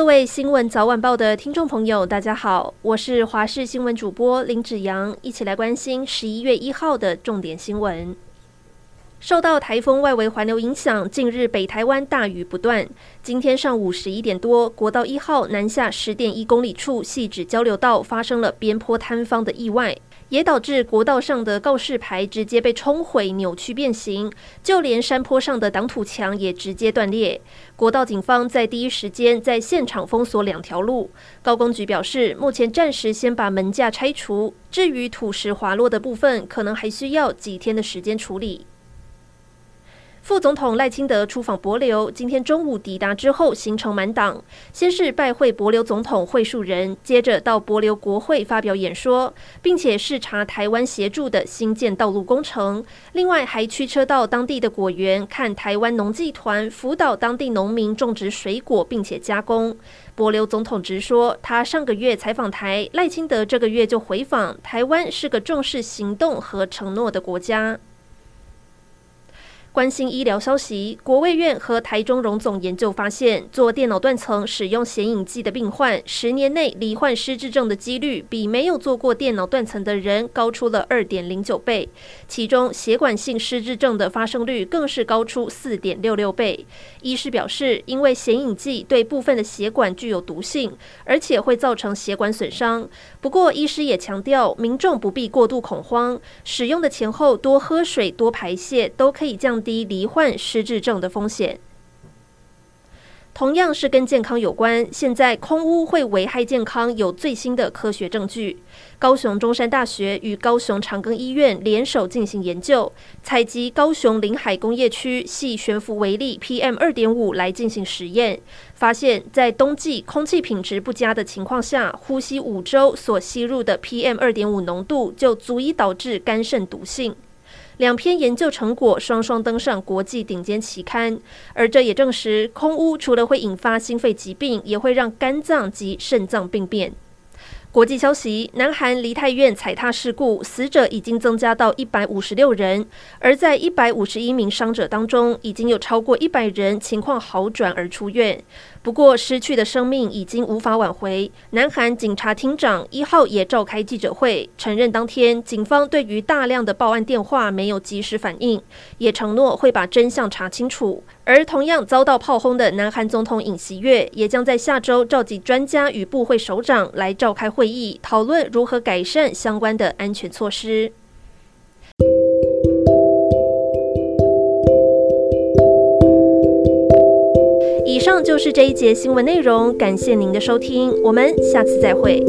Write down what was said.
各位新闻早晚报的听众朋友，大家好，我是华视新闻主播林子阳，一起来关心十一月一号的重点新闻。受到台风外围环流影响，近日北台湾大雨不断。今天上午十一点多，国道一号南下十点一公里处细致交流道发生了边坡坍方的意外，也导致国道上的告示牌直接被冲毁、扭曲变形，就连山坡上的挡土墙也直接断裂。国道警方在第一时间在现场封锁两条路。高工局表示，目前暂时先把门架拆除，至于土石滑落的部分，可能还需要几天的时间处理。副总统赖清德出访帛琉，今天中午抵达之后，行程满档。先是拜会帛琉总统惠树仁，接着到帛琉国会发表演说，并且视察台湾协助的新建道路工程。另外，还驱车到当地的果园，看台湾农技团辅导当地农民种植水果，并且加工。帛琉总统直说，他上个月采访台，赖清德这个月就回访台湾，是个重视行动和承诺的国家。关心医疗消息，国卫院和台中荣总研究发现，做电脑断层使用显影剂的病患，十年内罹患失智症的几率比没有做过电脑断层的人高出了二点零九倍，其中血管性失智症的发生率更是高出四点六六倍。医师表示，因为显影剂对部分的血管具有毒性，而且会造成血管损伤。不过，医师也强调，民众不必过度恐慌，使用的前后多喝水、多排泄，都可以降低罹患失智症的风险。同样是跟健康有关，现在空污会危害健康，有最新的科学证据。高雄中山大学与高雄长庚医院联手进行研究，采集高雄临海工业区细悬浮微粒 PM 二点五来进行实验，发现，在冬季空气品质不佳的情况下，呼吸五周所吸入的 PM 二点五浓度就足以导致肝肾毒性。两篇研究成果双双登上国际顶尖期刊，而这也证实空污除了会引发心肺疾病，也会让肝脏及肾脏病变。国际消息：南韩梨泰院踩踏事故，死者已经增加到一百五十六人，而在一百五十一名伤者当中，已经有超过一百人情况好转而出院。不过，失去的生命已经无法挽回。南韩警察厅长一号也召开记者会，承认当天警方对于大量的报案电话没有及时反应，也承诺会把真相查清楚。而同样遭到炮轰的南韩总统尹锡悦，也将在下周召集专家与部会首长来召开会议，讨论如何改善相关的安全措施。以上就是这一节新闻内容，感谢您的收听，我们下次再会。